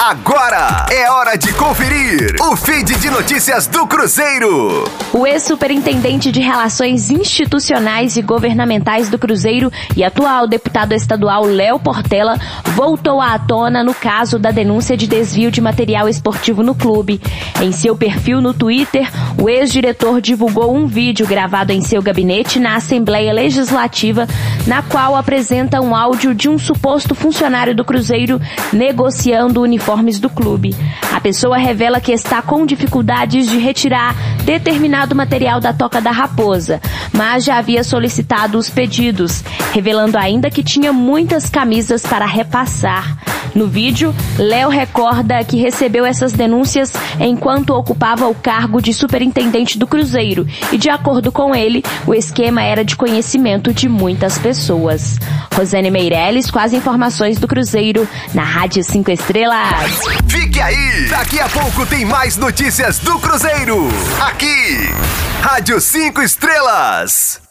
Agora é hora de conferir o feed de notícias do Cruzeiro. O ex-superintendente de Relações Institucionais e Governamentais do Cruzeiro e atual deputado estadual Léo Portela voltou à tona no caso da denúncia de desvio de material esportivo no clube. Em seu perfil no Twitter, o ex-diretor divulgou um vídeo gravado em seu gabinete na Assembleia Legislativa, na qual apresenta um áudio de um suposto funcionário do Cruzeiro negociando o uniforme uniformes do clube. A pessoa revela que está com dificuldades de retirar determinado material da toca da raposa, mas já havia solicitado os pedidos, revelando ainda que tinha muitas camisas para repassar. No vídeo, Léo recorda que recebeu essas denúncias enquanto ocupava o cargo de superintendente do Cruzeiro e, de acordo com ele, o esquema era de conhecimento de muitas pessoas. Rosane Meirelles com as informações do Cruzeiro na Rádio 5 Estrelas. Fique aí! Daqui a pouco tem mais notícias do Cruzeiro. Aqui, Rádio 5 Estrelas.